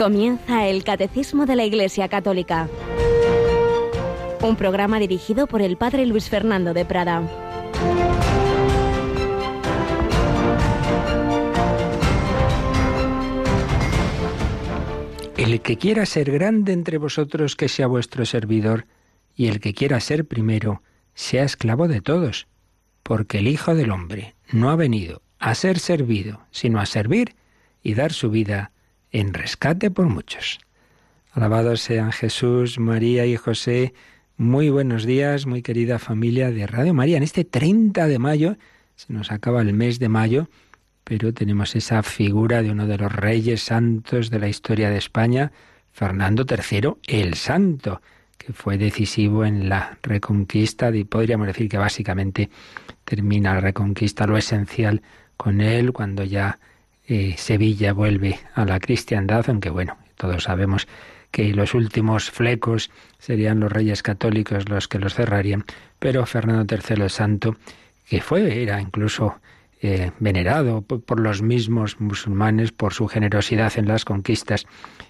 Comienza el Catecismo de la Iglesia Católica, un programa dirigido por el Padre Luis Fernando de Prada. El que quiera ser grande entre vosotros, que sea vuestro servidor, y el que quiera ser primero, sea esclavo de todos, porque el Hijo del Hombre no ha venido a ser servido, sino a servir y dar su vida en rescate por muchos. Alabados sean Jesús, María y José. Muy buenos días, muy querida familia de Radio María. En este 30 de mayo, se nos acaba el mes de mayo, pero tenemos esa figura de uno de los reyes santos de la historia de España, Fernando III, el Santo, que fue decisivo en la reconquista, y podríamos decir que básicamente termina la reconquista, lo esencial con él, cuando ya Sevilla vuelve a la cristiandad, aunque bueno, todos sabemos que los últimos flecos serían los reyes católicos los que los cerrarían, pero Fernando III el Santo, que fue, era incluso eh, venerado por, los mismos musulmanes por su generosidad en las conquistas,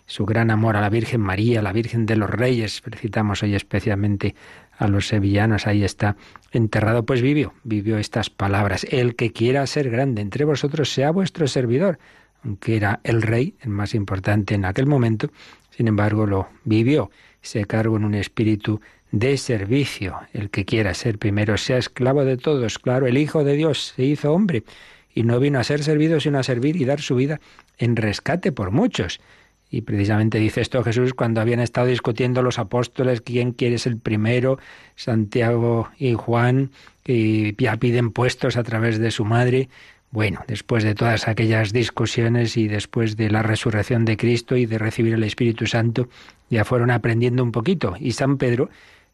su gran amor a la Virgen María, la Virgen de los Reyes, felicitamos hoy especialmente a los sevillanos, ahí está enterrado, pues vivió, vivió estas palabras, el que quiera ser grande entre vosotros sea vuestro servidor, aunque era el rey, el más importante en aquel momento, sin embargo lo vivió, se cargó en un espíritu de servicio, el que quiera ser primero sea esclavo de todos, claro, el Hijo de Dios se hizo hombre y no vino a ser servido sino a servir y dar su vida en rescate por muchos. Y precisamente dice esto Jesús cuando habían estado discutiendo los apóstoles quién quiere ser el primero, Santiago y Juan, y ya piden puestos a través de su madre. Bueno, después de todas aquellas discusiones y después de la resurrección de Cristo y de recibir el Espíritu Santo, ya fueron aprendiendo un poquito. Y San Pedro,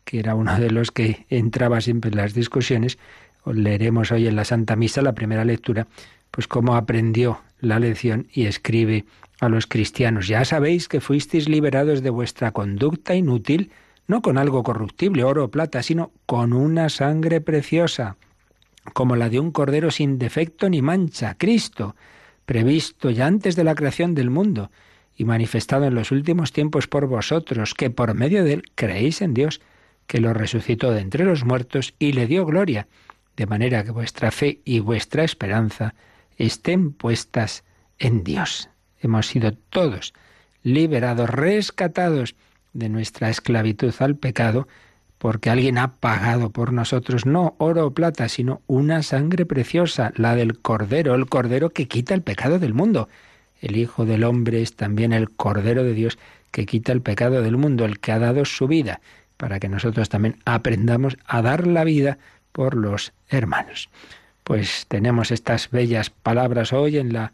que era uno de los que entraba siempre en las discusiones, leeremos hoy en la Santa Misa, la primera lectura, pues cómo aprendió la lección y escribe a los cristianos, ya sabéis que fuisteis liberados de vuestra conducta inútil, no con algo corruptible, oro o plata, sino con una sangre preciosa, como la de un cordero sin defecto ni mancha, Cristo, previsto ya antes de la creación del mundo y manifestado en los últimos tiempos por vosotros, que por medio de él creéis en Dios, que lo resucitó de entre los muertos y le dio gloria, de manera que vuestra fe y vuestra esperanza estén puestas en Dios hemos sido todos liberados, rescatados de nuestra esclavitud al pecado, porque alguien ha pagado por nosotros no oro o plata, sino una sangre preciosa, la del Cordero, el Cordero que quita el pecado del mundo. El Hijo del Hombre es también el Cordero de Dios que quita el pecado del mundo, el que ha dado su vida, para que nosotros también aprendamos a dar la vida por los hermanos. Pues tenemos estas bellas palabras hoy en la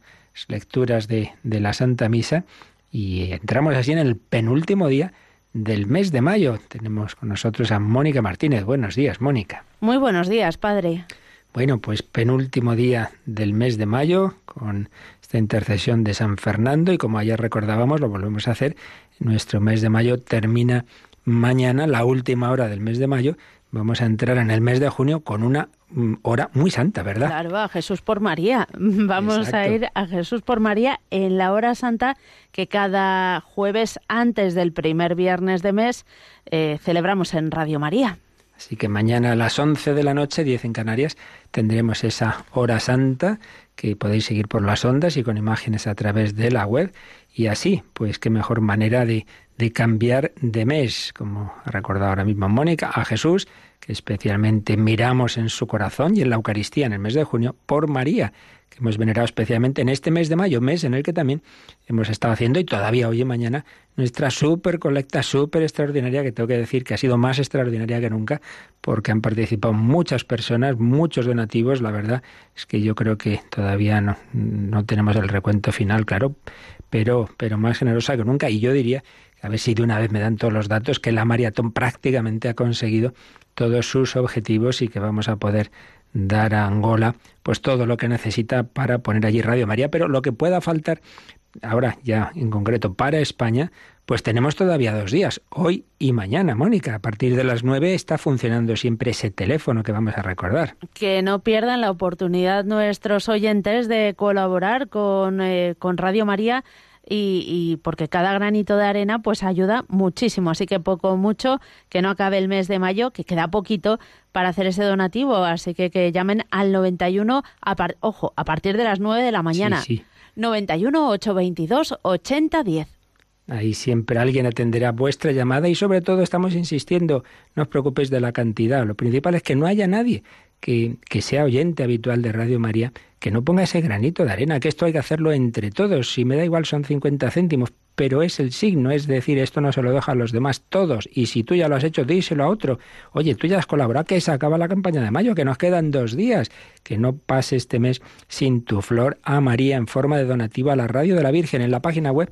lecturas de, de la Santa Misa y entramos así en el penúltimo día del mes de mayo. Tenemos con nosotros a Mónica Martínez. Buenos días, Mónica. Muy buenos días, padre. Bueno, pues penúltimo día del mes de mayo con esta intercesión de San Fernando y como ayer recordábamos, lo volvemos a hacer. Nuestro mes de mayo termina mañana, la última hora del mes de mayo. Vamos a entrar en el mes de junio con una Mm, hora muy santa, ¿verdad? Claro, a Jesús por María. Vamos a ir a Jesús por María en la hora santa que cada jueves antes del primer viernes de mes eh, celebramos en Radio María. Así que mañana a las 11 de la noche, 10 en Canarias, tendremos esa hora santa que podéis seguir por las ondas y con imágenes a través de la web. Y así, pues qué mejor manera de, de cambiar de mes, como ha recordado ahora mismo Mónica, a Jesús que especialmente miramos en su corazón y en la Eucaristía en el mes de junio por María, que hemos venerado especialmente en este mes de mayo, mes en el que también hemos estado haciendo y todavía hoy y mañana nuestra súper colecta, súper extraordinaria, que tengo que decir que ha sido más extraordinaria que nunca, porque han participado muchas personas, muchos donativos, la verdad es que yo creo que todavía no, no tenemos el recuento final, claro, pero, pero más generosa que nunca, y yo diría a ver si de una vez me dan todos los datos, que la maratón prácticamente ha conseguido todos sus objetivos y que vamos a poder dar a Angola pues todo lo que necesita para poner allí Radio María, pero lo que pueda faltar ahora ya en concreto para España, pues tenemos todavía dos días, hoy y mañana, Mónica. A partir de las nueve está funcionando siempre ese teléfono que vamos a recordar. Que no pierdan la oportunidad nuestros oyentes de colaborar con, eh, con Radio María y, porque cada granito de arena pues ayuda muchísimo. Así que poco mucho, que no acabe el mes de mayo, que queda poquito para hacer ese donativo. Así que que llamen al 91, a ojo, a partir de las 9 de la mañana. Sí, 91 822 8010. Ahí siempre alguien atenderá vuestra llamada y sobre todo estamos insistiendo, no os preocupéis de la cantidad, lo principal es que no haya nadie que, que, sea oyente habitual de Radio María, que no ponga ese granito de arena, que esto hay que hacerlo entre todos, si me da igual son 50 céntimos, pero es el signo, es decir, esto no se lo deja a los demás todos, y si tú ya lo has hecho, díselo a otro, oye, tú ya has colaborado, que se acaba la campaña de mayo, que nos quedan dos días, que no pase este mes sin tu flor a María en forma de donativo a la Radio de la Virgen en la página web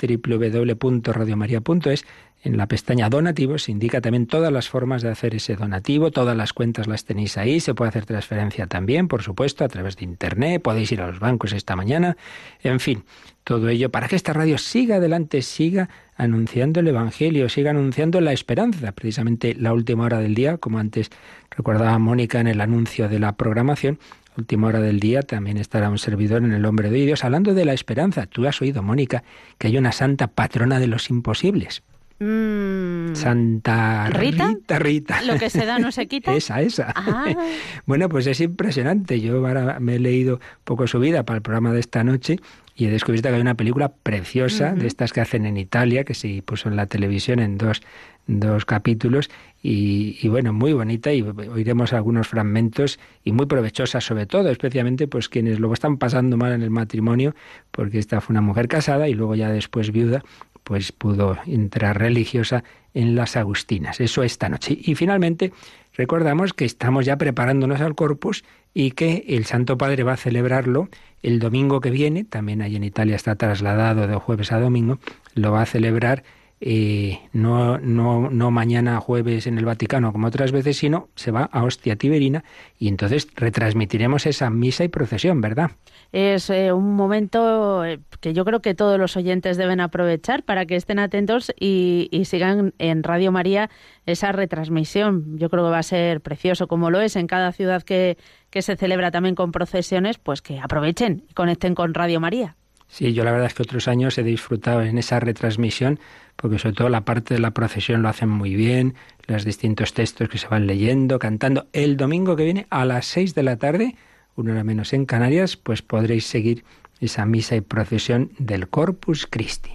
www.radiomaria.es, en la pestaña donativos se indica también todas las formas de hacer ese donativo, todas las cuentas las tenéis ahí, se puede hacer transferencia también, por supuesto, a través de Internet, podéis ir a los bancos esta mañana, en fin, todo ello para que esta radio siga adelante, siga anunciando el Evangelio, siga anunciando la esperanza, precisamente la última hora del día, como antes recordaba Mónica en el anuncio de la programación, última hora del día también estará un servidor en el hombre de Dios hablando de la esperanza. Tú has oído, Mónica, que hay una santa patrona de los imposibles. Mm. Santa ¿Rita? Rita, Rita. Lo que se da no se quita. esa, esa. Ah. bueno, pues es impresionante. Yo ahora me he leído poco su vida para el programa de esta noche y he descubierto que hay una película preciosa de estas que hacen en Italia, que se puso en la televisión en dos, dos capítulos y, bueno, muy bonita y oiremos algunos fragmentos y muy provechosa sobre todo, especialmente pues quienes luego están pasando mal en el matrimonio, porque esta fue una mujer casada y luego ya después viuda, pues pudo entrar religiosa en las Agustinas. Eso esta noche. Y finalmente recordamos que estamos ya preparándonos al Corpus y que el Santo Padre va a celebrarlo el domingo que viene, también ahí en Italia está trasladado de jueves a domingo, lo va a celebrar no, no, no mañana jueves en el Vaticano como otras veces, sino se va a Hostia Tiberina y entonces retransmitiremos esa misa y procesión, ¿verdad? Es eh, un momento eh, que yo creo que todos los oyentes deben aprovechar para que estén atentos y, y sigan en Radio María esa retransmisión. Yo creo que va a ser precioso, como lo es en cada ciudad que, que se celebra también con procesiones, pues que aprovechen y conecten con Radio María. Sí, yo la verdad es que otros años he disfrutado en esa retransmisión, porque sobre todo la parte de la procesión lo hacen muy bien, los distintos textos que se van leyendo, cantando. El domingo que viene a las seis de la tarde, una hora menos en Canarias, pues podréis seguir esa misa y procesión del Corpus Christi.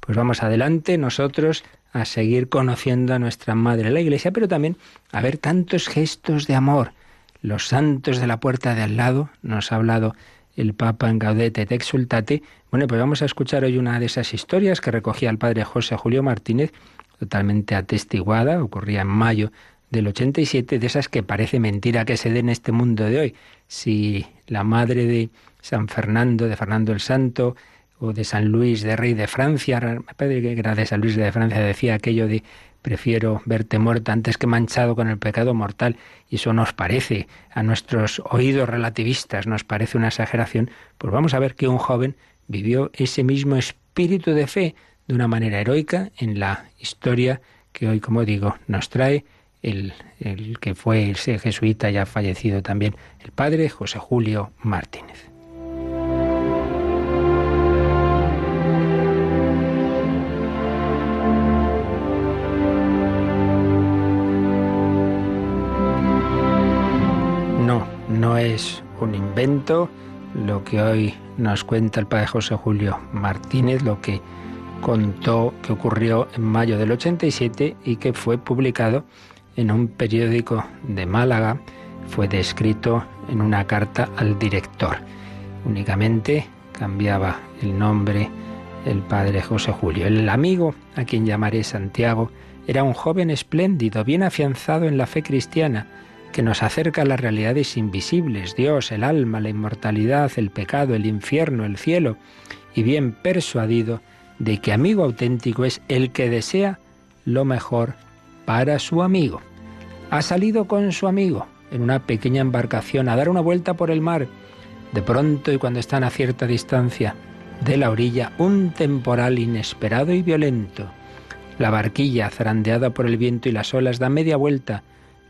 Pues vamos adelante nosotros a seguir conociendo a nuestra Madre la Iglesia, pero también a ver tantos gestos de amor. Los santos de la puerta de al lado, nos ha hablado el Papa en Gaudete et Exultate. Bueno, pues vamos a escuchar hoy una de esas historias que recogía el padre José Julio Martínez, totalmente atestiguada, ocurría en mayo del 87, de esas que parece mentira que se den en este mundo de hoy. Si la madre de San Fernando, de Fernando el Santo, o de San Luis de Rey de Francia, me parece que era de San Luis de Francia, decía aquello de prefiero verte muerta antes que manchado con el pecado mortal. Y eso nos parece, a nuestros oídos relativistas, nos parece una exageración. Pues vamos a ver que un joven vivió ese mismo espíritu de fe de una manera heroica en la historia que hoy, como digo, nos trae el, el que fue ese jesuita ya fallecido también, el padre José Julio Martínez. Es un invento lo que hoy nos cuenta el padre José Julio Martínez, lo que contó que ocurrió en mayo del 87 y que fue publicado en un periódico de Málaga, fue descrito en una carta al director. Únicamente cambiaba el nombre el padre José Julio. El amigo, a quien llamaré Santiago, era un joven espléndido, bien afianzado en la fe cristiana, que nos acerca a las realidades invisibles, Dios, el alma, la inmortalidad, el pecado, el infierno, el cielo, y bien persuadido de que amigo auténtico es el que desea lo mejor para su amigo. Ha salido con su amigo en una pequeña embarcación a dar una vuelta por el mar. De pronto y cuando están a cierta distancia de la orilla, un temporal inesperado y violento. La barquilla, zarandeada por el viento y las olas, da media vuelta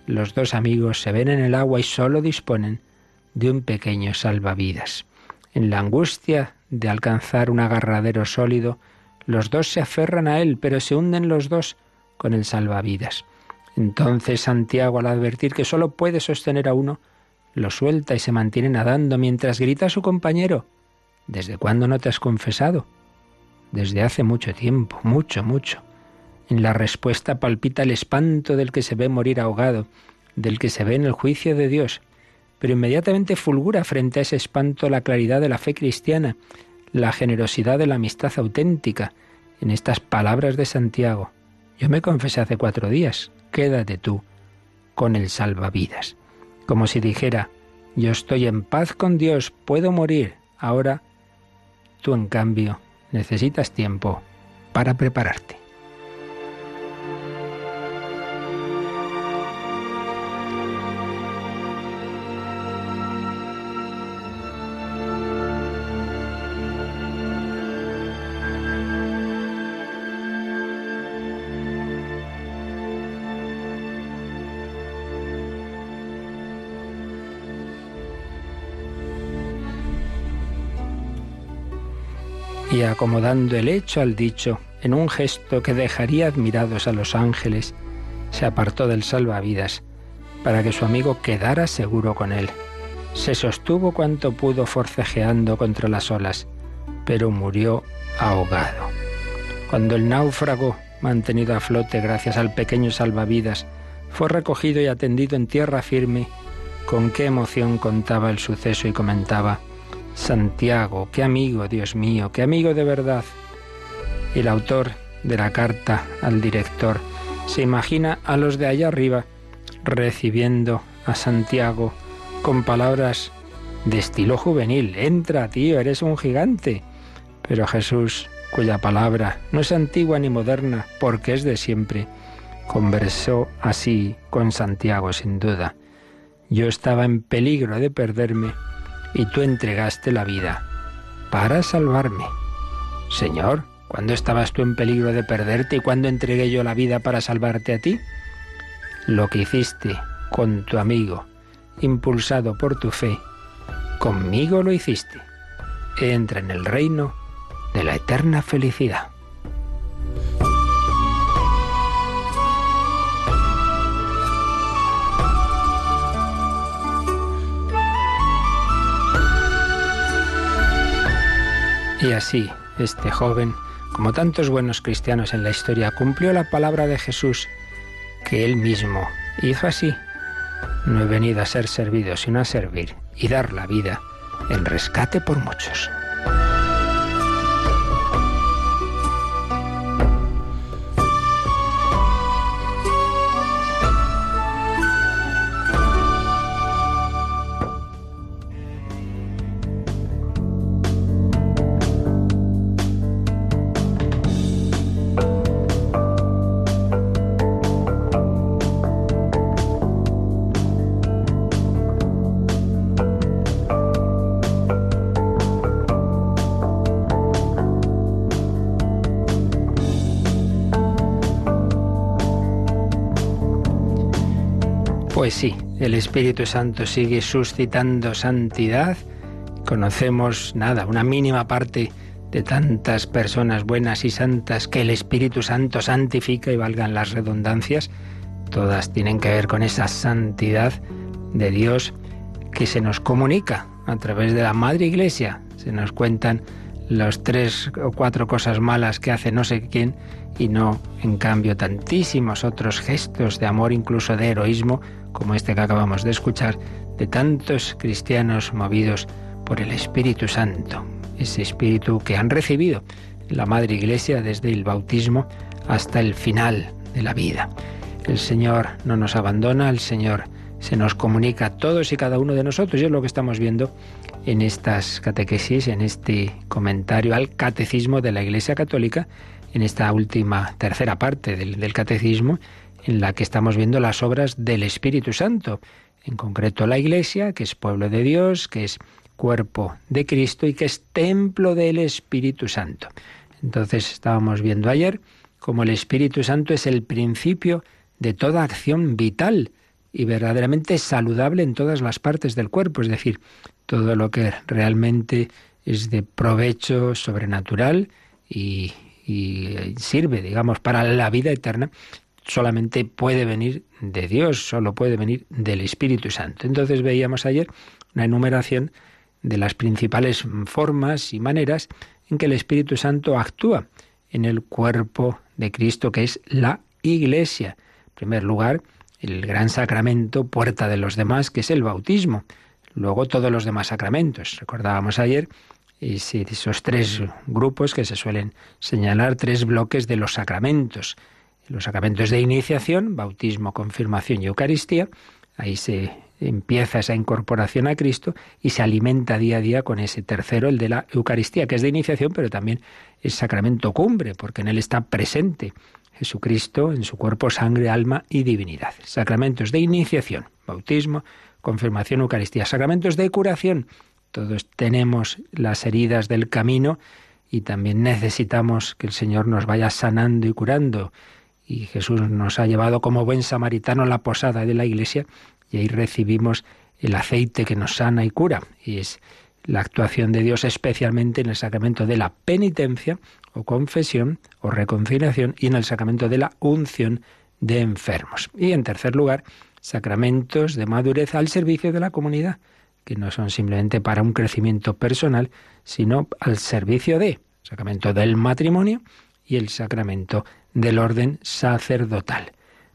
los dos amigos se ven en el agua y solo disponen de un pequeño salvavidas. En la angustia de alcanzar un agarradero sólido, los dos se aferran a él, pero se hunden los dos con el salvavidas. Entonces Santiago, al advertir que sólo puede sostener a uno, lo suelta y se mantiene nadando mientras grita a su compañero, ¿Desde cuándo no te has confesado? Desde hace mucho tiempo, mucho, mucho. En la respuesta palpita el espanto del que se ve morir ahogado, del que se ve en el juicio de Dios, pero inmediatamente fulgura frente a ese espanto la claridad de la fe cristiana, la generosidad de la amistad auténtica, en estas palabras de Santiago. Yo me confesé hace cuatro días, quédate tú con el salvavidas. Como si dijera, yo estoy en paz con Dios, puedo morir, ahora tú en cambio necesitas tiempo para prepararte. Y acomodando el hecho al dicho, en un gesto que dejaría admirados a los ángeles, se apartó del salvavidas para que su amigo quedara seguro con él. Se sostuvo cuanto pudo forcejeando contra las olas, pero murió ahogado. Cuando el náufrago, mantenido a flote gracias al pequeño salvavidas, fue recogido y atendido en tierra firme, con qué emoción contaba el suceso y comentaba, Santiago, qué amigo, Dios mío, qué amigo de verdad. El autor de la carta al director se imagina a los de allá arriba recibiendo a Santiago con palabras de estilo juvenil. Entra, tío, eres un gigante. Pero Jesús, cuya palabra no es antigua ni moderna, porque es de siempre, conversó así con Santiago sin duda. Yo estaba en peligro de perderme y tú entregaste la vida para salvarme. Señor, ¿cuándo estabas tú en peligro de perderte y cuándo entregué yo la vida para salvarte a ti? Lo que hiciste con tu amigo, impulsado por tu fe, conmigo lo hiciste. Entra en el reino de la eterna felicidad. Y así, este joven, como tantos buenos cristianos en la historia, cumplió la palabra de Jesús que él mismo hizo así. No he venido a ser servido, sino a servir y dar la vida en rescate por muchos. Pues sí, el Espíritu Santo sigue suscitando santidad. Conocemos nada, una mínima parte de tantas personas buenas y santas que el Espíritu Santo santifica y valgan las redundancias. Todas tienen que ver con esa santidad de Dios que se nos comunica a través de la Madre Iglesia. Se nos cuentan las tres o cuatro cosas malas que hace no sé quién y no, en cambio, tantísimos otros gestos de amor, incluso de heroísmo, como este que acabamos de escuchar, de tantos cristianos movidos por el Espíritu Santo, ese Espíritu que han recibido la Madre Iglesia desde el bautismo hasta el final de la vida. El Señor no nos abandona, el Señor se nos comunica a todos y cada uno de nosotros, y es lo que estamos viendo en estas catequesis, en este comentario al catecismo de la Iglesia Católica, en esta última tercera parte del, del catecismo, en la que estamos viendo las obras del Espíritu Santo, en concreto la Iglesia, que es pueblo de Dios, que es cuerpo de Cristo y que es templo del Espíritu Santo. Entonces estábamos viendo ayer cómo el Espíritu Santo es el principio de toda acción vital y verdaderamente saludable en todas las partes del cuerpo, es decir, todo lo que realmente es de provecho sobrenatural y, sirve, digamos, para la vida eterna, solamente puede venir de Dios, solo puede venir del Espíritu Santo. Entonces veíamos ayer una enumeración de las principales formas y maneras en que el Espíritu Santo actúa en el cuerpo de Cristo, que es la Iglesia. En primer lugar, el gran sacramento, puerta de los demás, que es el bautismo. Luego todos los demás sacramentos. Recordábamos ayer esos tres grupos que se suelen señalar, tres bloques de los sacramentos. Los sacramentos de iniciación, bautismo, confirmación y Eucaristía. Ahí se empieza esa incorporación a Cristo y se alimenta día a día con ese tercero, el de la Eucaristía, que es de iniciación, pero también es sacramento cumbre, porque en él está presente Jesucristo en su cuerpo, sangre, alma y divinidad. Sacramentos de iniciación, bautismo, confirmación, Eucaristía. Sacramentos de curación. Todos tenemos las heridas del camino y también necesitamos que el Señor nos vaya sanando y curando. Y Jesús nos ha llevado como buen samaritano a la posada de la iglesia y ahí recibimos el aceite que nos sana y cura. Y es la actuación de Dios especialmente en el sacramento de la penitencia o confesión o reconciliación y en el sacramento de la unción de enfermos. Y en tercer lugar, sacramentos de madurez al servicio de la comunidad, que no son simplemente para un crecimiento personal, sino al servicio de sacramento del matrimonio y el sacramento del orden sacerdotal.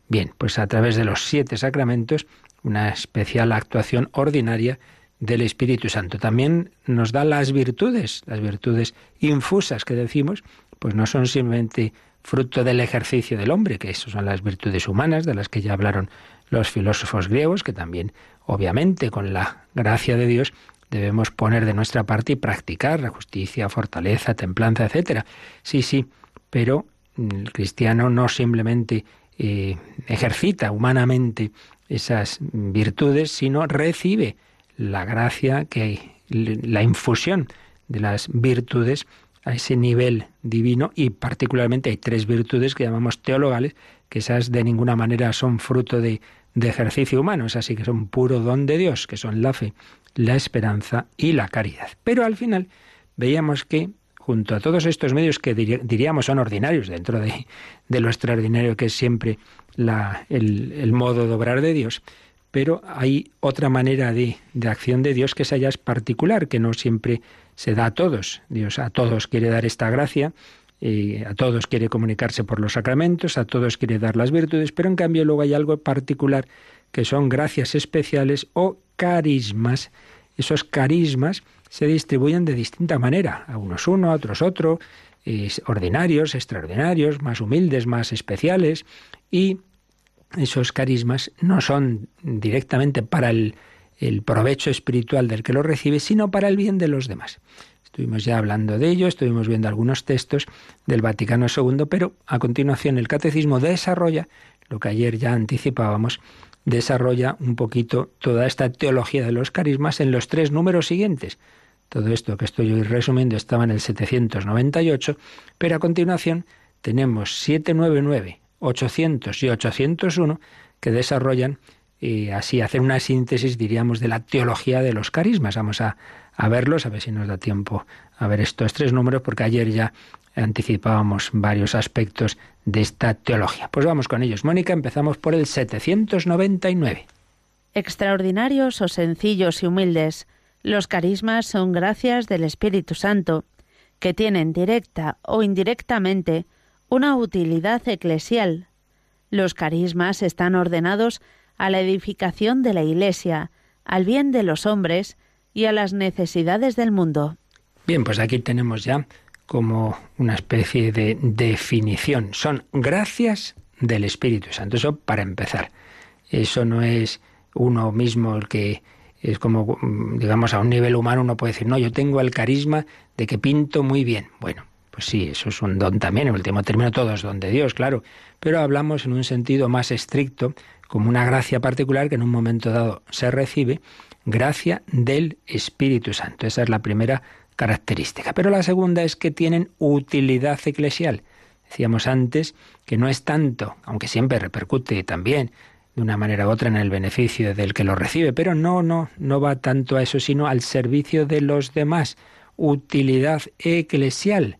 Bien, pues a través de los siete sacramentos, una especial actuación ordinaria del Espíritu Santo. También nos da las virtudes, las virtudes infusas que decimos, pues no son simplemente fruto del ejercicio del hombre, que eso son las virtudes humanas de las que ya hablaron los filósofos griegos, que también, obviamente, con la gracia de Dios, debemos poner de nuestra parte y practicar la justicia, fortaleza, templanza, etcétera. Sí, sí, pero el cristiano no simplemente eh, ejercita humanamente esas virtudes, sino recibe la gracia que hay, la infusión de las virtudes a ese nivel divino y particularmente hay tres virtudes que llamamos teologales, que esas de ninguna manera son fruto de, de ejercicio humano, esas sí que son puro don de Dios, que son la fe, la esperanza y la caridad. Pero al final veíamos que junto a todos estos medios que diríamos son ordinarios dentro de, lo extraordinario que es siempre la, el, modo de obrar de Dios, pero hay otra manera de, de acción de Dios que esa ya es particular, que no siempre se da a todos. Dios a todos quiere dar esta gracia, eh, a todos quiere comunicarse por los sacramentos, a todos quiere dar las virtudes, pero en cambio luego hay algo particular que son gracias especiales o carismas. Esos carismas se distribuyen de distinta manera, a unos uno, a otros otro, ordinarios, extraordinarios, más humildes, más especiales, y esos carismas no son directamente para el, el provecho espiritual del que lo recibe, sino para el bien de los demás. Estuvimos ya hablando de ello, estuvimos viendo algunos textos del Vaticano II, pero a continuación el catecismo desarrolla lo que ayer ya anticipábamos, desarrolla un poquito toda esta teología de los carismas en los tres números siguientes. Todo esto que estoy hoy resumiendo estaba en el 798, pero a continuación tenemos 799 800 y 801 que desarrollan y así hacer una síntesis, diríamos, de la teología de los carismas. Vamos a, a verlos, a ver si nos da tiempo a ver estos tres números, porque ayer ya anticipábamos varios aspectos de esta teología. Pues vamos con ellos. Mónica, empezamos por el 799. Extraordinarios o sencillos y humildes, los carismas son gracias del Espíritu Santo, que tienen directa o indirectamente una utilidad eclesial. Los carismas están ordenados a la edificación de la Iglesia, al bien de los hombres y a las necesidades del mundo. Bien, pues aquí tenemos ya como una especie de definición. Son gracias del Espíritu Santo. Eso para empezar. Eso no es uno mismo el que es como, digamos, a un nivel humano uno puede decir, no, yo tengo el carisma de que pinto muy bien. Bueno, pues sí, eso es un don también, en último término todo es don de Dios, claro, pero hablamos en un sentido más estricto, como una gracia particular que en un momento dado se recibe, gracia del Espíritu Santo. Esa es la primera característica. Pero la segunda es que tienen utilidad eclesial. Decíamos antes que no es tanto, aunque siempre repercute también de una manera u otra en el beneficio del que lo recibe, pero no, no, no va tanto a eso, sino al servicio de los demás, utilidad eclesial.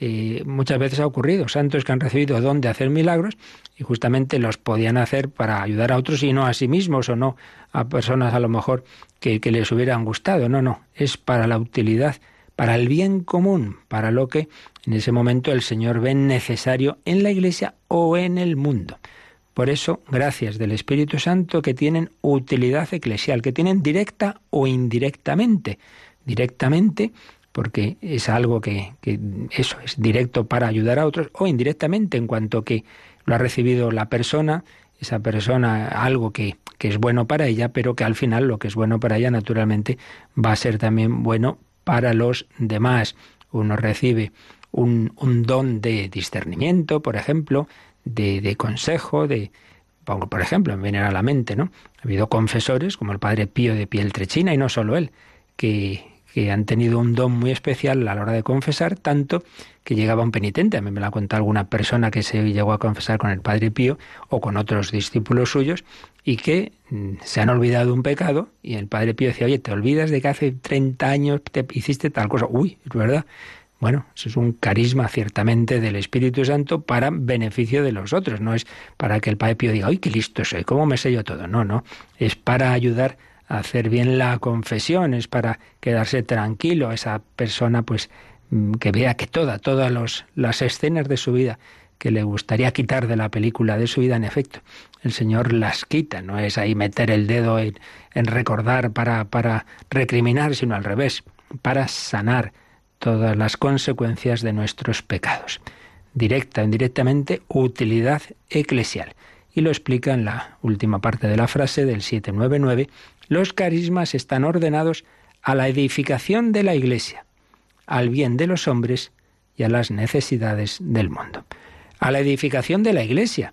Eh, muchas veces ha ocurrido, santos que han recibido don de hacer milagros y justamente los podían hacer para ayudar a otros y no a sí mismos o no a personas a lo mejor que, que les hubieran gustado. No, no, es para la utilidad, para el bien común, para lo que en ese momento el Señor ve necesario en la Iglesia o en el mundo. Por eso, gracias del Espíritu Santo que tienen utilidad eclesial, que tienen directa o indirectamente. Directamente, porque es algo que, eso es directo para ayudar a otros, o indirectamente, en cuanto que lo ha recibido la persona, esa persona algo que, que es bueno para ella, pero que al final lo que es bueno para ella, naturalmente, va a ser también bueno para los demás. Uno recibe un, un don de discernimiento, por ejemplo, de, consejo, de, por ejemplo, me viene a la mente, ¿no? Ha habido confesores, como el padre Pío de Pieltrechina, y no solo él, que, que han tenido un don muy especial a la hora de confesar, tanto que llegaba un penitente, a mí me lo ha contado alguna persona que se llegó a confesar con el Padre Pío o con otros discípulos suyos y que mm, se han olvidado un pecado y el Padre Pío decía, oye, te olvidas de que hace 30 años te hiciste tal cosa. Uy, es verdad. Bueno, eso es un carisma ciertamente del Espíritu Santo para beneficio de los otros. No es para que el Padre Pío diga, ¡ay, qué listo soy! ¿Cómo me yo todo? No, no. Es para ayudar a hacer bien la confesión, es para quedarse tranquilo esa persona, pues mm, que vea que toda, todas los, las escenas de su vida que le gustaría quitar de la película de su vida, en efecto, el Señor las quita. No es ahí meter el dedo en, en recordar para, para recriminar, sino al revés, para sanar todas las consecuencias de nuestros pecados. Directa o indirectamente, utilidad eclesial. Y lo explica en la última parte de la frase del 799. Los carismas están ordenados a la edificación de la Iglesia, al bien de los hombres y a las necesidades del mundo. A la edificación de la Iglesia.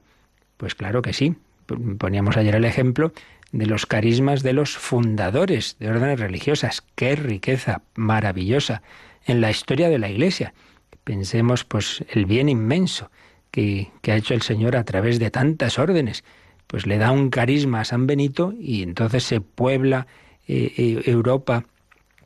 Pues claro que sí. Poníamos ayer el ejemplo de los carismas de los fundadores de órdenes religiosas. Qué riqueza maravillosa en la historia de la Iglesia. Pensemos pues el bien inmenso que, ha hecho el Señor a través de tantas órdenes. Pues le da un carisma a San Benito y entonces se puebla eh, eh, Europa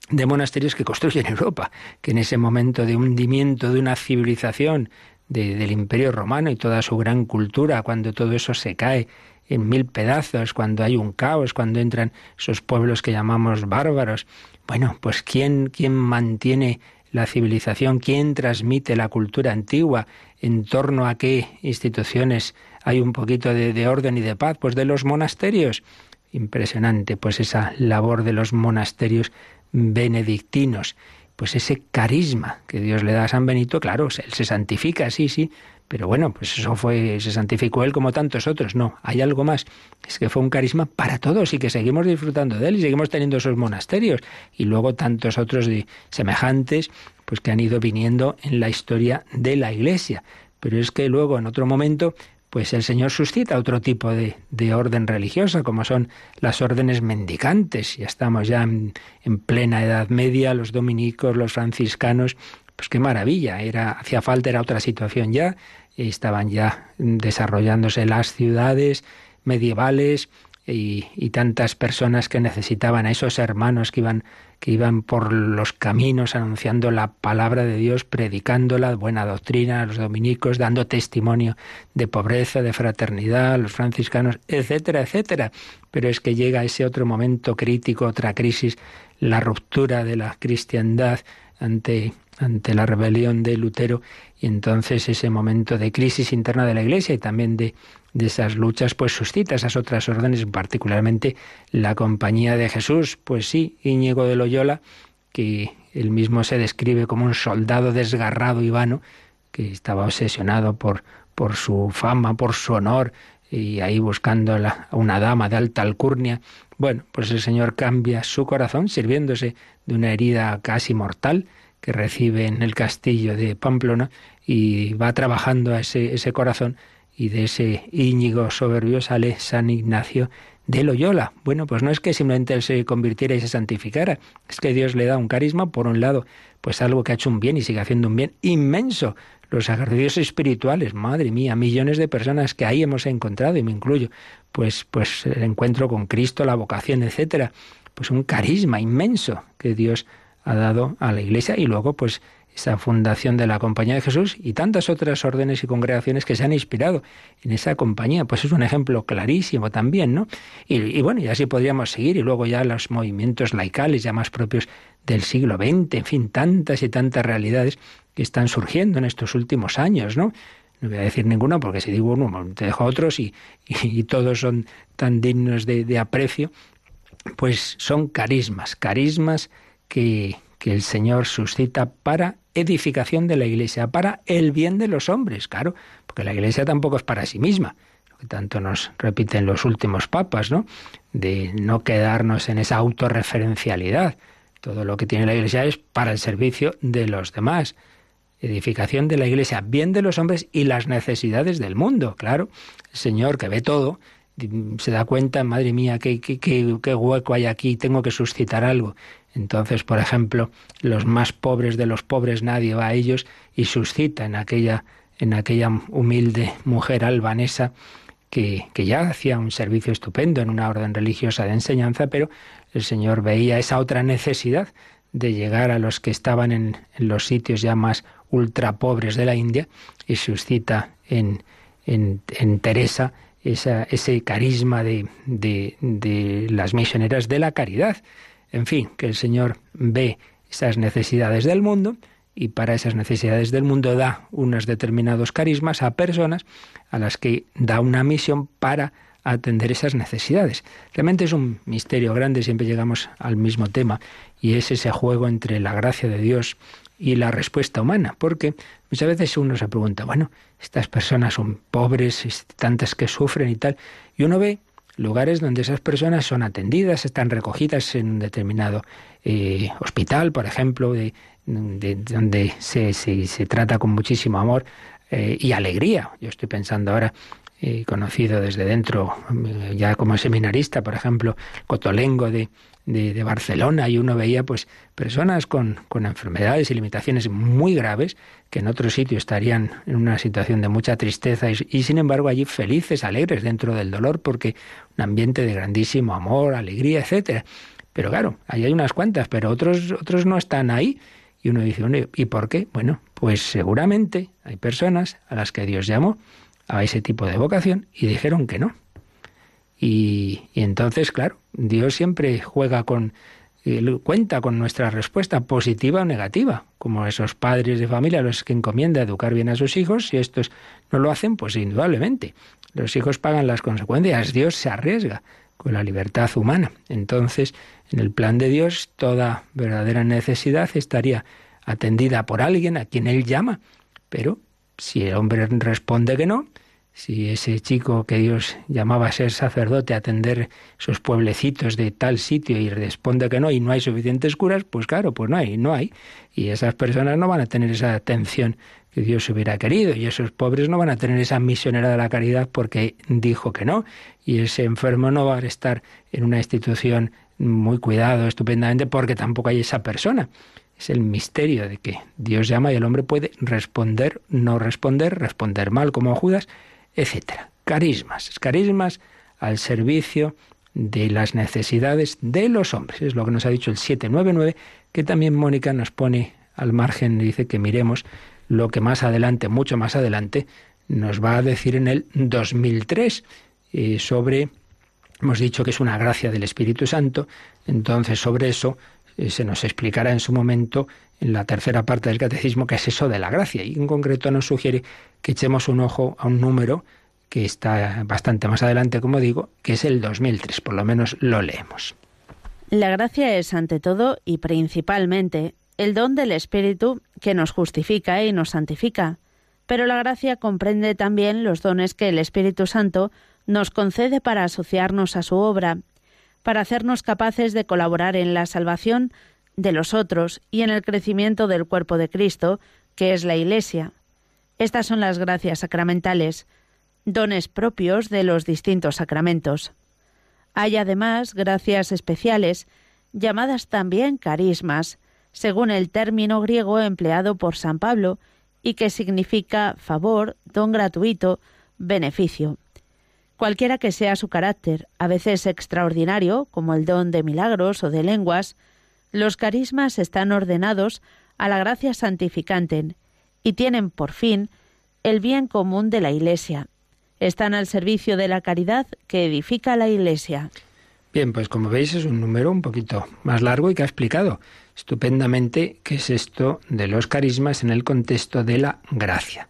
de monasterios que construyen Europa, que en ese momento de hundimiento de una civilización del imperio romano y toda su gran cultura, cuando todo eso se cae en mil pedazos, cuando hay un caos, cuando entran esos pueblos que llamamos bárbaros, bueno, pues ¿quién, quién mantiene la civilización? ¿Quién transmite la cultura antigua? ¿En torno a qué instituciones hay un poquito de, de orden y de paz? Pues de los monasterios. Impresionante, pues esa labor de los monasterios benedictinos pues ese carisma que Dios le da a San Benito, claro, él se santifica, sí, sí, pero bueno, pues eso fue, se santificó él como tantos otros. No, hay algo más. Es que fue un carisma para todos y que seguimos disfrutando de él y seguimos teniendo esos monasterios. Y luego tantos otros de semejantes, pues que han ido viniendo en la historia de la Iglesia. Pero es que luego, en otro momento, pues el Señor suscita otro tipo de, de, orden religiosa, como son las órdenes mendicantes. Ya estamos ya en, en, plena Edad Media, los dominicos, los franciscanos, pues qué maravilla, era, hacía falta, era otra situación ya, estaban ya desarrollándose las ciudades medievales y, tantas personas que necesitaban a esos hermanos que iban que iban por los caminos anunciando la palabra de Dios, predicando la buena doctrina a los dominicos, dando testimonio de pobreza, de fraternidad, a los franciscanos, etcétera, etcétera. Pero es que llega ese otro momento crítico, otra crisis, la ruptura de la cristiandad ante ante la rebelión de Lutero y entonces ese momento de crisis interna de la Iglesia y también de, de esas luchas pues suscita esas otras órdenes, particularmente la compañía de Jesús. Pues sí, Íñigo de Loyola, que él mismo se describe como un soldado desgarrado y vano, que estaba obsesionado por, por su fama, por su honor, y ahí buscando a una dama de alta alcurnia. Bueno, pues el Señor cambia su corazón sirviéndose de una herida casi mortal, que recibe en el castillo de Pamplona y va trabajando a ese, ese corazón y de ese Íñigo soberbio sale San Ignacio de Loyola. Bueno, pues no es que simplemente él se convirtiera y se santificara, es que Dios le da un carisma, por un lado, pues algo que ha hecho un bien y sigue haciendo un bien inmenso. los ejercicios espirituales, madre mía, millones de personas que ahí hemos encontrado, y me incluyo, pues, pues el encuentro con Cristo, la vocación, etcétera, pues un carisma inmenso que Dios ha dado a la Iglesia y luego pues esa fundación de la Compañía de Jesús y tantas otras órdenes y congregaciones que se han inspirado en esa compañía. Pues es un ejemplo clarísimo también, ¿no? Y, bueno, y así podríamos seguir, y luego ya los movimientos laicales, ya más propios del siglo XX, en fin, tantas y tantas realidades que están surgiendo en estos últimos años, ¿no? No voy a decir ninguno porque si digo uno, te dejo otros y, y, todos son tan dignos de, de aprecio, pues son carismas, carismas que, el Señor suscita para edificación de la Iglesia, para el bien de los hombres, claro, porque la Iglesia tampoco es para sí misma, lo que tanto nos repiten los últimos papas, ¿no? De no quedarnos en esa autorreferencialidad. Todo lo que tiene la Iglesia es para el servicio de los demás. Edificación de la Iglesia, bien de los hombres y las necesidades del mundo, claro. El Señor que ve todo, se da cuenta, madre mía, qué, qué, qué, hueco hay aquí, tengo que suscitar algo. Entonces, por ejemplo, los más pobres de los pobres nadie va a ellos y suscita en aquella, en aquella humilde mujer albanesa que, que, ya hacía un servicio estupendo en una orden religiosa de enseñanza, pero el Señor veía esa otra necesidad de llegar a los que estaban en, los sitios ya más ultra pobres de la India y suscita en, en, en Teresa esa, ese carisma de, de, de las misioneras de la caridad en fin, que el Señor ve esas necesidades del mundo y para esas necesidades del mundo da unos determinados carismas a personas a las que da una misión para atender esas necesidades. Realmente es un misterio grande, siempre llegamos al mismo tema, y es ese juego entre la gracia de Dios y la respuesta humana, porque muchas veces uno se pregunta, bueno, estas personas son pobres, tantas que sufren y tal, y uno ve lugares donde esas personas son atendidas, están recogidas en un determinado eh, hospital, por ejemplo, de, donde se, se, trata con muchísimo amor eh, y alegría. Yo estoy pensando ahora, he conocido desde dentro, eh, ya como seminarista, por ejemplo, Cotolengo de, de, Barcelona y uno veía pues personas con, con, enfermedades y limitaciones muy graves que en otro sitio estarían en una situación de mucha tristeza y, y, sin embargo allí felices, alegres dentro del dolor porque un ambiente de grandísimo amor, alegría, etcétera. Pero claro, ahí hay unas cuantas, pero otros otros no están ahí. Y uno dice, ¿y por qué? Bueno, pues seguramente hay personas a las que Dios llamó a ese tipo de vocación y dijeron que no. Y, entonces, claro, Dios siempre juega con, cuenta con nuestra respuesta positiva o negativa, como esos padres de familia a los que encomienda educar bien a sus hijos, si estos no lo hacen, pues indudablemente los hijos pagan las consecuencias, Dios se arriesga con la libertad humana. Entonces, en el plan de Dios, toda verdadera necesidad estaría atendida por alguien a quien Él llama, pero si el hombre responde que no, si ese chico que Dios llamaba a ser sacerdote a atender esos pueblecitos de tal sitio y responde que no y no hay suficientes curas, pues claro, pues no hay, no hay. Y esas personas no van a tener esa atención que Dios hubiera querido y esos pobres no van a tener esa misionera de la caridad porque dijo que no y ese enfermo no va a estar en una institución muy cuidado estupendamente porque tampoco hay esa persona. Es el misterio de que Dios llama y el hombre puede responder, no responder, responder mal como Judas, etcétera. Carismas, carismas al servicio de las necesidades de los hombres. Es lo que nos ha dicho el 799, que también Mónica nos pone al margen y dice que miremos lo que más adelante, mucho más adelante, nos va a decir en el 2003 eh, sobre, hemos dicho que es una gracia del Espíritu Santo, entonces sobre eso eh, se nos explicará en su momento en la tercera parte del catecismo qué es eso de la gracia. Y en concreto nos sugiere que echemos un ojo a un número que está bastante más adelante, como digo, que es el 2003, por lo menos lo leemos. La gracia es ante todo y principalmente el don del Espíritu que nos justifica y nos santifica, pero la gracia comprende también los dones que el Espíritu Santo nos concede para asociarnos a su obra, para hacernos capaces de colaborar en la salvación de los otros y en el crecimiento del cuerpo de Cristo, que es la Iglesia. Estas son las gracias sacramentales, dones propios de los distintos sacramentos. Hay además gracias especiales, llamadas también carismas, según el término griego empleado por San Pablo y que significa favor, don gratuito, beneficio. Cualquiera que sea su carácter, a veces extraordinario, como el don de milagros o de lenguas, los carismas están ordenados a la gracia santificante y tienen por fin el bien común de la Iglesia. Están al servicio de la caridad que edifica la Iglesia. Bien, pues como veis es un número un poquito más largo y que ha explicado estupendamente qué es esto de los carismas en el contexto de la gracia.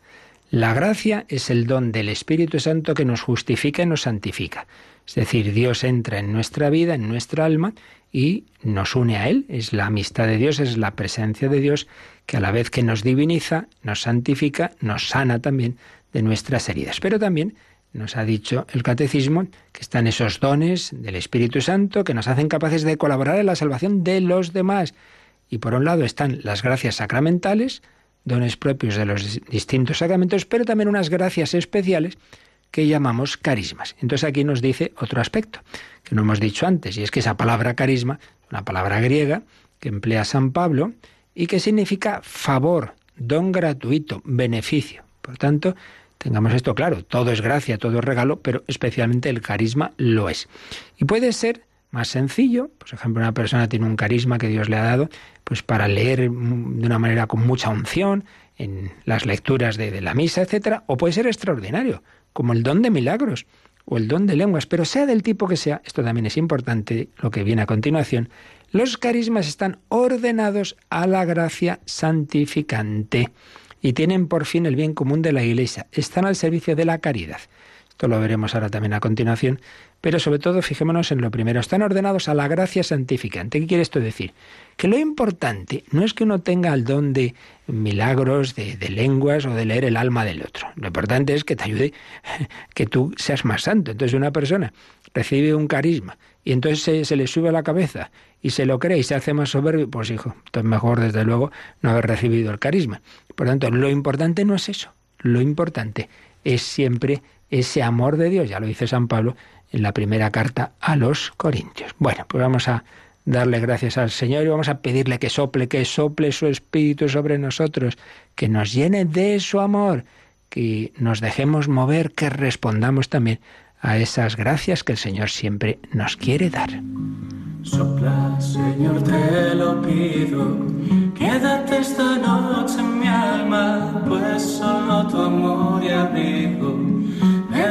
La gracia es el don del Espíritu Santo que nos justifica y nos santifica. Es decir, Dios entra en nuestra vida, en nuestra alma, y nos une a Él. Es la amistad de Dios, es la presencia de Dios que a la vez que nos diviniza, nos santifica, nos sana también de nuestras heridas. Pero también nos ha dicho el catecismo que están esos dones del Espíritu Santo que nos hacen capaces de colaborar en la salvación de los demás. Y por un lado están las gracias sacramentales, dones propios de los distintos sacramentos, pero también unas gracias especiales que llamamos carismas. Entonces aquí nos dice otro aspecto que no hemos dicho antes, y es que esa palabra carisma, una palabra griega que emplea San Pablo y que significa favor, don gratuito, beneficio. Por tanto, tengamos esto claro, todo es gracia, todo es regalo, pero especialmente el carisma lo es. Y puede ser más sencillo, por ejemplo, una persona tiene un carisma que Dios le ha dado, pues para leer de una manera con mucha unción en las lecturas de, de la misa, etcétera, o puede ser extraordinario, como el don de milagros o el don de lenguas, pero sea del tipo que sea, esto también es importante, lo que viene a continuación, los carismas están ordenados a la gracia santificante y tienen por fin el bien común de la Iglesia, están al servicio de la caridad. Lo veremos ahora también a continuación, pero sobre todo fijémonos en lo primero, están ordenados a la gracia santificante. ¿Qué quiere esto decir? Que lo importante no es que uno tenga el don de milagros, de, lenguas o de leer el alma del otro. Lo importante es que te ayude, que tú seas más santo. Entonces una persona recibe un carisma y entonces se, se, le sube a la cabeza y se lo cree y se hace más soberbio, pues hijo, entonces mejor desde luego no haber recibido el carisma. Por tanto, lo importante no es eso, lo importante es siempre ese amor de Dios, ya lo dice San Pablo, en la primera carta a los Corintios. Bueno, pues vamos a darle gracias al Señor y vamos a pedirle que sople, que sople su espíritu sobre nosotros, que nos llene de su amor, que nos dejemos mover, que respondamos también a esas gracias que el Señor siempre nos quiere dar. Sopla, Señor, te lo pido, quédate esta noche en mi alma, pues solo tu amor y abrigo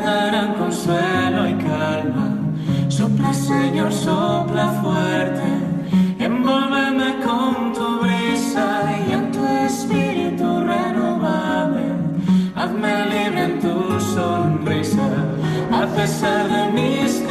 darán consuelo y calma. Sopla, Señor, sopla fuerte, envuélveme con tu brisa y en tu espíritu renovable. Hazme libre en tu sonrisa, a pesar de mis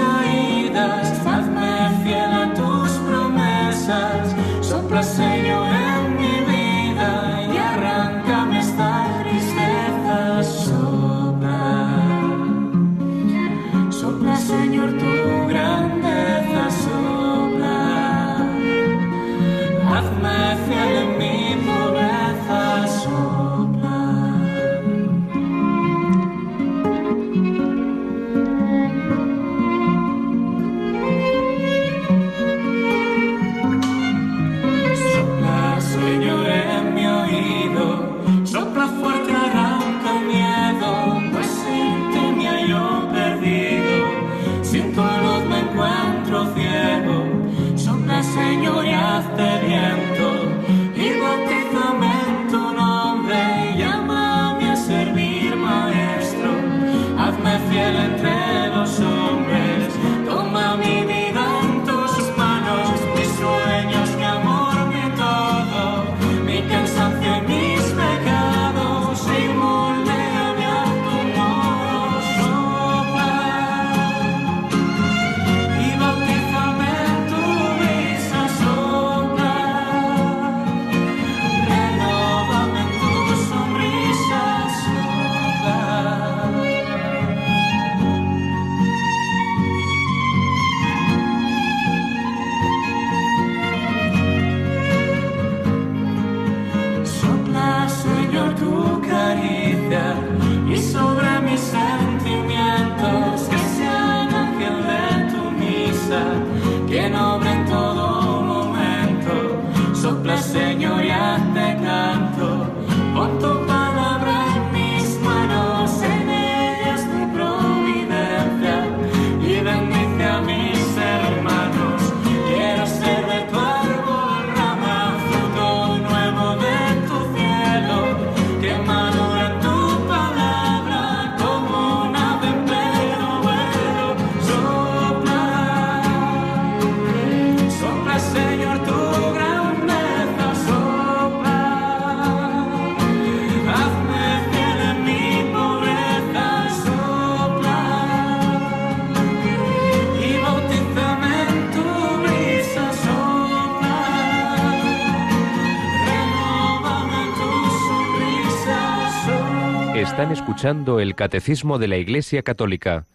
Están escuchando el Catecismo de la Iglesia Católica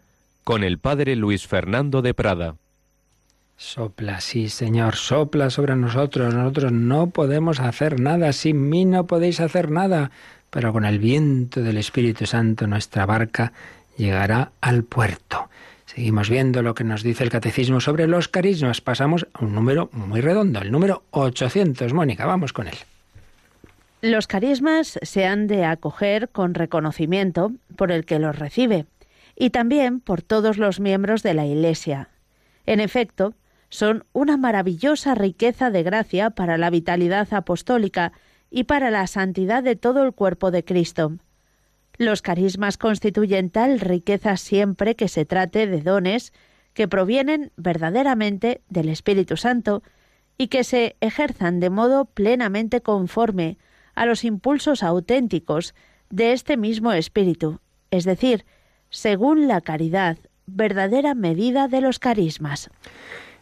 con el Padre Luis Fernando de Prada. Sopla, sí, Señor, sopla sobre nosotros. Nosotros no podemos hacer nada, sin mí no podéis hacer nada, pero con el viento del Espíritu Santo nuestra barca llegará al puerto. Seguimos viendo lo que nos dice el catecismo sobre los carismas. Pasamos a un número muy redondo, el número 800. Mónica, vamos con él. Los carismas se han de acoger con reconocimiento por el que los recibe y también por todos los miembros de la Iglesia. En efecto, son una maravillosa riqueza de gracia para la vitalidad apostólica y para la santidad de todo el cuerpo de Cristo. Los carismas constituyen tal riqueza siempre que se trate de dones que provienen verdaderamente del Espíritu Santo y que se ejerzan de modo plenamente conforme a los impulsos auténticos de este mismo Espíritu, es decir, según la caridad, verdadera medida de los carismas.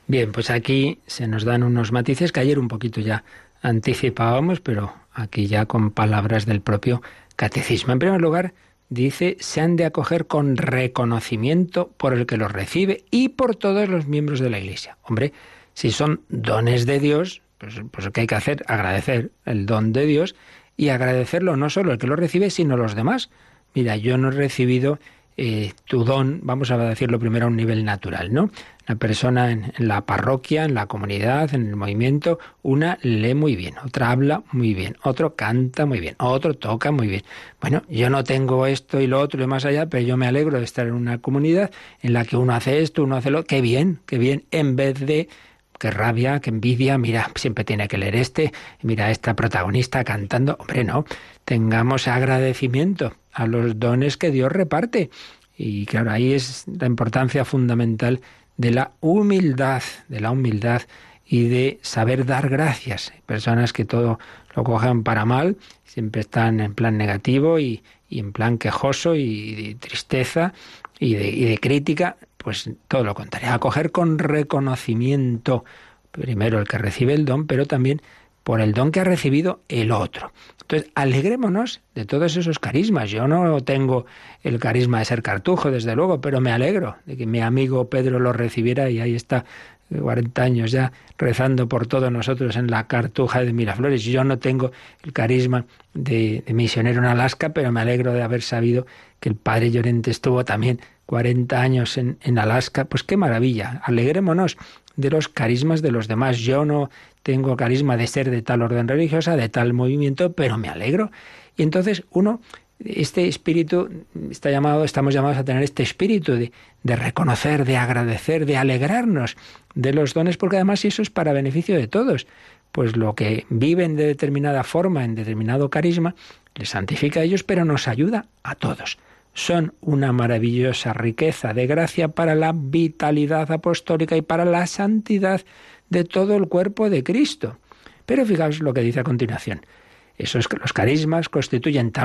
Bien, pues aquí se nos dan unos matices que ayer un poquito ya anticipábamos, pero aquí ya con palabras del propio catecismo. En primer lugar, dice, se han de acoger con reconocimiento por el que los recibe y por todos los miembros de la Iglesia. Hombre, si son dones de Dios, pues, pues ¿qué hay que hacer? Agradecer el don de Dios y agradecerlo no solo el que lo recibe, sino los demás. Mira, yo no he recibido eh, tu don, vamos a decirlo primero a un nivel natural, ¿no? La persona en, la parroquia, en la comunidad, en el movimiento, una lee muy bien, otra habla muy bien, otro canta muy bien, otro toca muy bien. Bueno, yo no tengo esto y lo otro y más allá, pero yo me alegro de estar en una comunidad en la que uno hace esto, uno hace lo, qué bien, qué bien, en vez de qué rabia, qué envidia, mira, siempre tiene que leer este, mira esta protagonista cantando, hombre, no, tengamos agradecimiento a los dones que Dios reparte. Y claro, ahí es la importancia fundamental de la humildad, de la humildad y de saber dar gracias. Personas que todo lo cogen para mal, siempre están en plan negativo y, en plan quejoso y de tristeza y de, y de crítica, pues todo lo contrario, acoger con reconocimiento primero el que recibe el don, pero también por el don que ha recibido el otro. Entonces, alegrémonos de todos esos carismas. Yo no tengo el carisma de ser cartujo, desde luego, pero me alegro de que mi amigo Pedro lo recibiera y ahí está 40 eh, años ya rezando por todos nosotros en la cartuja de Miraflores. Yo no tengo el carisma de, misionero en Alaska, pero me alegro de haber sabido que el padre Llorente estuvo también 40 años en, Alaska. Pues qué maravilla. Alegrémonos de los carismas de los demás. Yo no tengo carisma de ser de tal orden religiosa, de tal movimiento, pero me alegro. Y entonces uno, este espíritu, está llamado, estamos llamados a tener este espíritu de, de reconocer, de agradecer, de alegrarnos de los dones, porque además eso es para beneficio de todos. Pues lo que viven de determinada forma, en determinado carisma, les santifica a ellos, pero nos ayuda a todos son una maravillosa riqueza de gracia para la vitalidad apostólica y para la santidad de todo el cuerpo de Cristo. Pero fijaos lo que dice a continuación. Esos los carismas constituyen tal